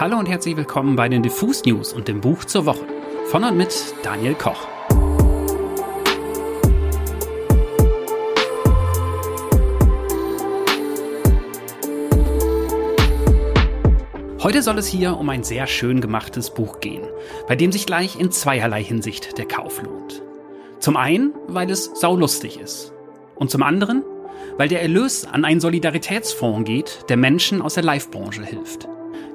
Hallo und herzlich willkommen bei den Diffus News und dem Buch zur Woche. Von und mit Daniel Koch. Heute soll es hier um ein sehr schön gemachtes Buch gehen, bei dem sich gleich in zweierlei Hinsicht der Kauf lohnt. Zum einen, weil es saulustig ist. Und zum anderen, weil der Erlös an einen Solidaritätsfonds geht, der Menschen aus der Live-Branche hilft,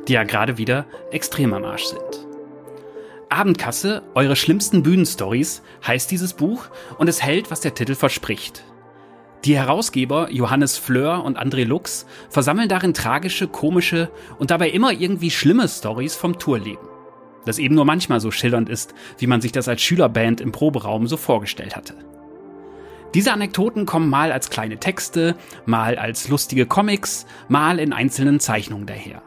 die ja gerade wieder extrem am Arsch sind. Abendkasse, eure schlimmsten Bühnenstories heißt dieses Buch und es hält, was der Titel verspricht. Die Herausgeber Johannes Fleur und André Lux versammeln darin tragische, komische und dabei immer irgendwie schlimme Stories vom Tourleben. Das eben nur manchmal so schillernd ist, wie man sich das als Schülerband im Proberaum so vorgestellt hatte. Diese Anekdoten kommen mal als kleine Texte, mal als lustige Comics, mal in einzelnen Zeichnungen daher.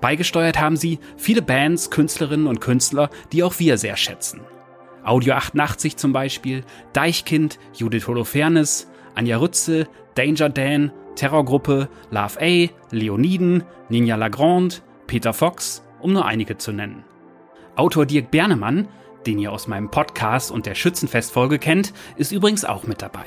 Beigesteuert haben sie viele Bands, Künstlerinnen und Künstler, die auch wir sehr schätzen. Audio 88 zum Beispiel, Deichkind, Judith Holofernes, Anja Rützel, Danger Dan, Terrorgruppe, Love A, Leoniden, Ninja Lagrande, Peter Fox, um nur einige zu nennen. Autor Dirk Bernemann, den ihr aus meinem Podcast und der Schützenfestfolge kennt, ist übrigens auch mit dabei.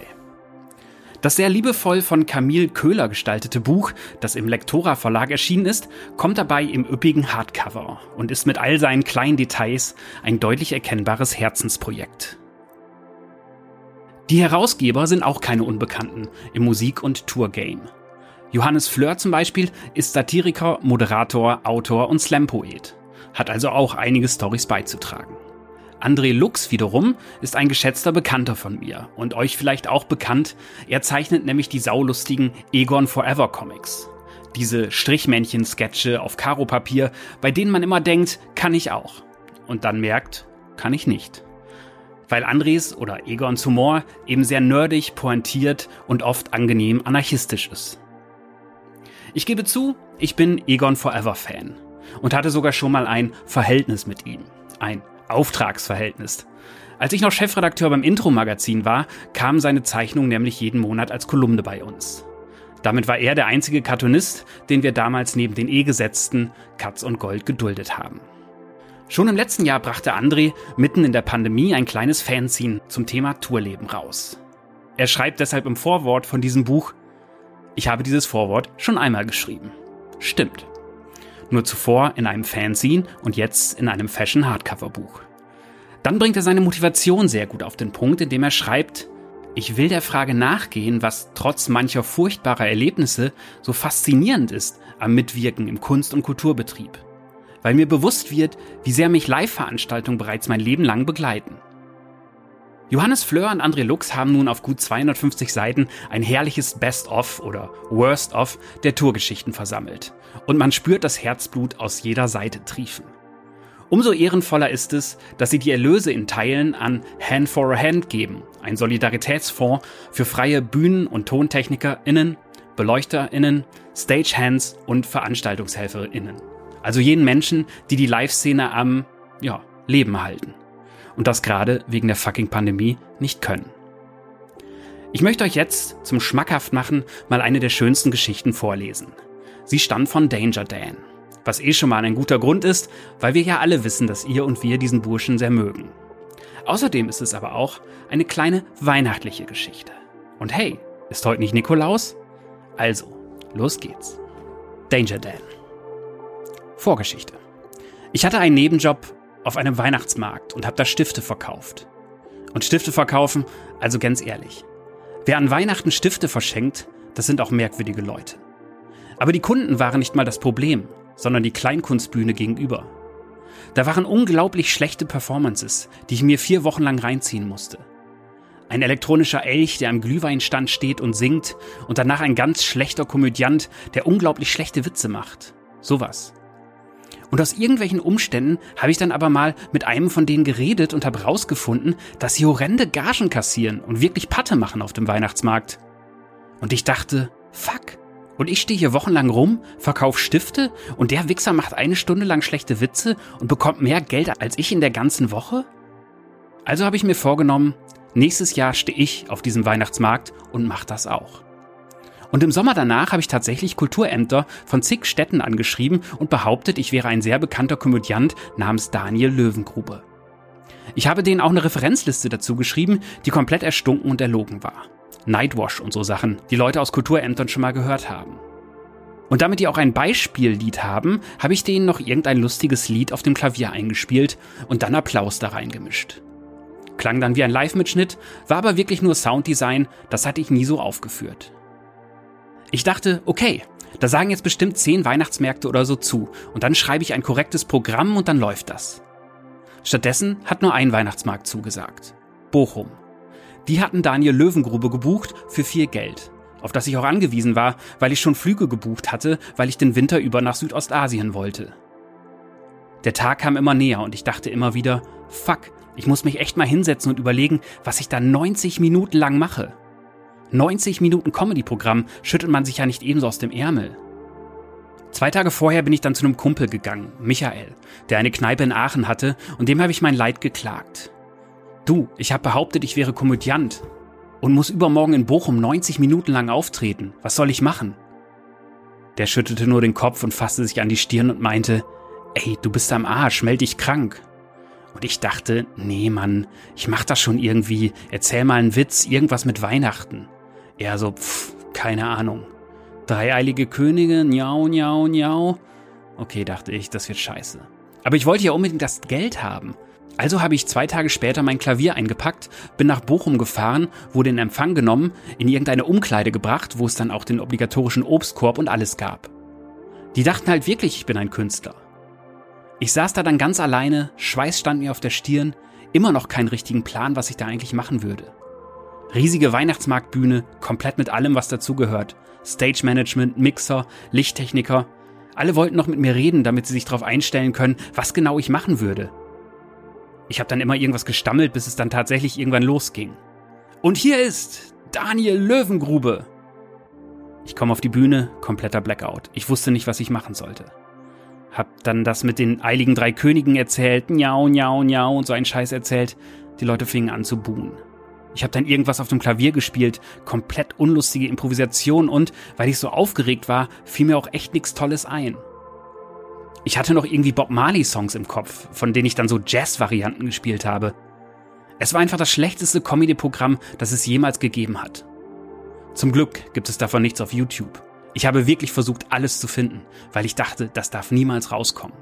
Das sehr liebevoll von Camille Köhler gestaltete Buch, das im Lektora Verlag erschienen ist, kommt dabei im üppigen Hardcover und ist mit all seinen kleinen Details ein deutlich erkennbares Herzensprojekt. Die Herausgeber sind auch keine Unbekannten im Musik- und Tourgame. Johannes Fleur zum Beispiel ist Satiriker, Moderator, Autor und Slampoet, hat also auch einige Stories beizutragen. André Lux wiederum ist ein geschätzter Bekannter von mir und euch vielleicht auch bekannt. Er zeichnet nämlich die saulustigen Egon Forever Comics. Diese Strichmännchen-Sketche auf Karopapier, bei denen man immer denkt, kann ich auch. Und dann merkt, kann ich nicht weil Andres oder Egon Humor eben sehr nerdig, pointiert und oft angenehm anarchistisch ist. Ich gebe zu, ich bin Egon Forever Fan und hatte sogar schon mal ein Verhältnis mit ihm, ein Auftragsverhältnis. Als ich noch Chefredakteur beim Intro-Magazin war, kam seine Zeichnung nämlich jeden Monat als Kolumne bei uns. Damit war er der einzige Cartoonist, den wir damals neben den E-Gesetzten Katz und Gold geduldet haben. Schon im letzten Jahr brachte André mitten in der Pandemie ein kleines Fanzine zum Thema Tourleben raus. Er schreibt deshalb im Vorwort von diesem Buch, ich habe dieses Vorwort schon einmal geschrieben. Stimmt. Nur zuvor in einem Fanzine und jetzt in einem Fashion Hardcover Buch. Dann bringt er seine Motivation sehr gut auf den Punkt, indem er schreibt, ich will der Frage nachgehen, was trotz mancher furchtbarer Erlebnisse so faszinierend ist am Mitwirken im Kunst- und Kulturbetrieb weil mir bewusst wird, wie sehr mich Live-Veranstaltungen bereits mein Leben lang begleiten. Johannes Fleur und André Lux haben nun auf gut 250 Seiten ein herrliches Best-of oder Worst-of der Tourgeschichten versammelt. Und man spürt das Herzblut aus jeder Seite triefen. Umso ehrenvoller ist es, dass sie die Erlöse in Teilen an Hand for a Hand geben, ein Solidaritätsfonds für freie Bühnen- und TontechnikerInnen, BeleuchterInnen, Stagehands und VeranstaltungshelferInnen. Also jenen Menschen, die die Live-Szene am, ja, Leben halten. Und das gerade wegen der fucking Pandemie nicht können. Ich möchte euch jetzt zum Schmackhaft machen mal eine der schönsten Geschichten vorlesen. Sie stammt von Danger Dan. Was eh schon mal ein guter Grund ist, weil wir ja alle wissen, dass ihr und wir diesen Burschen sehr mögen. Außerdem ist es aber auch eine kleine weihnachtliche Geschichte. Und hey, ist heute nicht Nikolaus? Also, los geht's. Danger Dan. Vorgeschichte. Ich hatte einen Nebenjob auf einem Weihnachtsmarkt und habe da Stifte verkauft. Und Stifte verkaufen, also ganz ehrlich. Wer an Weihnachten Stifte verschenkt, das sind auch merkwürdige Leute. Aber die Kunden waren nicht mal das Problem, sondern die Kleinkunstbühne gegenüber. Da waren unglaublich schlechte Performances, die ich mir vier Wochen lang reinziehen musste. Ein elektronischer Elch, der am Glühweinstand steht und singt, und danach ein ganz schlechter Komödiant, der unglaublich schlechte Witze macht. Sowas. Und aus irgendwelchen Umständen habe ich dann aber mal mit einem von denen geredet und habe rausgefunden, dass sie horrende Gagen kassieren und wirklich Patte machen auf dem Weihnachtsmarkt. Und ich dachte, fuck. Und ich stehe hier wochenlang rum, verkaufe Stifte und der Wichser macht eine Stunde lang schlechte Witze und bekommt mehr Geld als ich in der ganzen Woche? Also habe ich mir vorgenommen, nächstes Jahr stehe ich auf diesem Weihnachtsmarkt und mach das auch. Und im Sommer danach habe ich tatsächlich Kulturämter von zig Städten angeschrieben und behauptet, ich wäre ein sehr bekannter Komödiant namens Daniel Löwengrube. Ich habe denen auch eine Referenzliste dazu geschrieben, die komplett erstunken und erlogen war. Nightwash und so Sachen, die Leute aus Kulturämtern schon mal gehört haben. Und damit die auch ein Beispiellied haben, habe ich denen noch irgendein lustiges Lied auf dem Klavier eingespielt und dann Applaus da reingemischt. Klang dann wie ein Live-Mitschnitt, war aber wirklich nur Sounddesign, das hatte ich nie so aufgeführt. Ich dachte, okay, da sagen jetzt bestimmt zehn Weihnachtsmärkte oder so zu und dann schreibe ich ein korrektes Programm und dann läuft das. Stattdessen hat nur ein Weihnachtsmarkt zugesagt. Bochum. Die hatten Daniel Löwengrube gebucht für viel Geld, auf das ich auch angewiesen war, weil ich schon Flüge gebucht hatte, weil ich den Winter über nach Südostasien wollte. Der Tag kam immer näher und ich dachte immer wieder, fuck, ich muss mich echt mal hinsetzen und überlegen, was ich da 90 Minuten lang mache. 90 Minuten Comedy-Programm schüttelt man sich ja nicht ebenso aus dem Ärmel. Zwei Tage vorher bin ich dann zu einem Kumpel gegangen, Michael, der eine Kneipe in Aachen hatte, und dem habe ich mein Leid geklagt. Du, ich habe behauptet, ich wäre Komödiant und muss übermorgen in Bochum 90 Minuten lang auftreten. Was soll ich machen? Der schüttelte nur den Kopf und fasste sich an die Stirn und meinte, ey, du bist am Arsch, meld dich krank. Und ich dachte, nee, Mann, ich mach das schon irgendwie. Erzähl mal einen Witz, irgendwas mit Weihnachten. Er so, pff, keine Ahnung. Dreieilige Könige, njau, njau, njau. Okay, dachte ich, das wird scheiße. Aber ich wollte ja unbedingt das Geld haben. Also habe ich zwei Tage später mein Klavier eingepackt, bin nach Bochum gefahren, wurde in Empfang genommen, in irgendeine Umkleide gebracht, wo es dann auch den obligatorischen Obstkorb und alles gab. Die dachten halt wirklich, ich bin ein Künstler. Ich saß da dann ganz alleine, Schweiß stand mir auf der Stirn, immer noch keinen richtigen Plan, was ich da eigentlich machen würde. Riesige Weihnachtsmarktbühne, komplett mit allem, was dazugehört. Stage Management, Mixer, Lichttechniker. Alle wollten noch mit mir reden, damit sie sich darauf einstellen können, was genau ich machen würde. Ich habe dann immer irgendwas gestammelt, bis es dann tatsächlich irgendwann losging. Und hier ist Daniel Löwengrube. Ich komme auf die Bühne, kompletter Blackout. Ich wusste nicht, was ich machen sollte. Hab dann das mit den eiligen drei Königen erzählt, njau, njau, njau und so einen Scheiß erzählt. Die Leute fingen an zu buhen. Ich habe dann irgendwas auf dem Klavier gespielt, komplett unlustige Improvisation und, weil ich so aufgeregt war, fiel mir auch echt nichts Tolles ein. Ich hatte noch irgendwie Bob Marley Songs im Kopf, von denen ich dann so Jazz-Varianten gespielt habe. Es war einfach das schlechteste Comedy-Programm, das es jemals gegeben hat. Zum Glück gibt es davon nichts auf YouTube. Ich habe wirklich versucht, alles zu finden, weil ich dachte, das darf niemals rauskommen.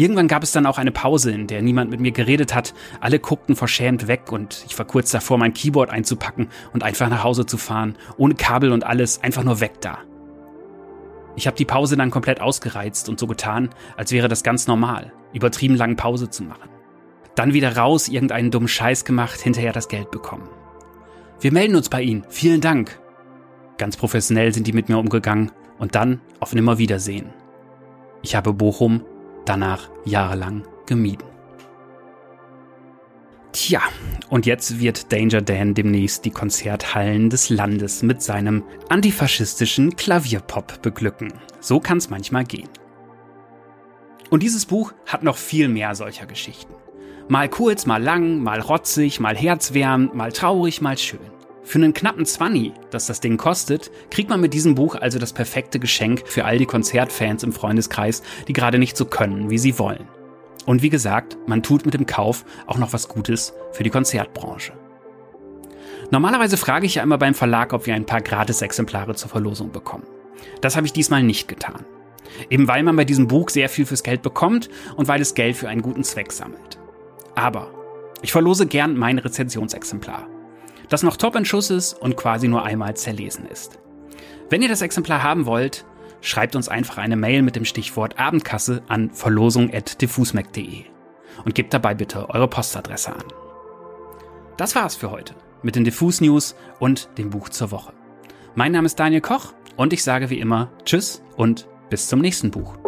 Irgendwann gab es dann auch eine Pause, in der niemand mit mir geredet hat. Alle guckten verschämt weg und ich war kurz davor, mein Keyboard einzupacken und einfach nach Hause zu fahren, ohne Kabel und alles, einfach nur weg da. Ich habe die Pause dann komplett ausgereizt und so getan, als wäre das ganz normal, übertrieben lange Pause zu machen. Dann wieder raus, irgendeinen dummen Scheiß gemacht, hinterher das Geld bekommen. Wir melden uns bei Ihnen. Vielen Dank. Ganz professionell sind die mit mir umgegangen und dann auf Nimmerwiedersehen. Ich habe Bochum danach jahrelang gemieden. Tja, und jetzt wird Danger Dan demnächst die Konzerthallen des Landes mit seinem antifaschistischen Klavierpop beglücken. So kann's manchmal gehen. Und dieses Buch hat noch viel mehr solcher Geschichten. Mal kurz, mal lang, mal rotzig, mal herzwärmend, mal traurig, mal schön. Für einen knappen Zwanni, das das Ding kostet, kriegt man mit diesem Buch also das perfekte Geschenk für all die Konzertfans im Freundeskreis, die gerade nicht so können, wie sie wollen. Und wie gesagt, man tut mit dem Kauf auch noch was Gutes für die Konzertbranche. Normalerweise frage ich ja immer beim Verlag, ob wir ein paar Gratis-Exemplare zur Verlosung bekommen. Das habe ich diesmal nicht getan. Eben weil man bei diesem Buch sehr viel fürs Geld bekommt und weil es Geld für einen guten Zweck sammelt. Aber ich verlose gern mein Rezensionsexemplar das noch top in Schuss ist und quasi nur einmal zerlesen ist. Wenn ihr das Exemplar haben wollt, schreibt uns einfach eine Mail mit dem Stichwort Abendkasse an verlosung.diffusmac.de und gebt dabei bitte eure Postadresse an. Das war's für heute mit den Diffus News und dem Buch zur Woche. Mein Name ist Daniel Koch und ich sage wie immer Tschüss und bis zum nächsten Buch.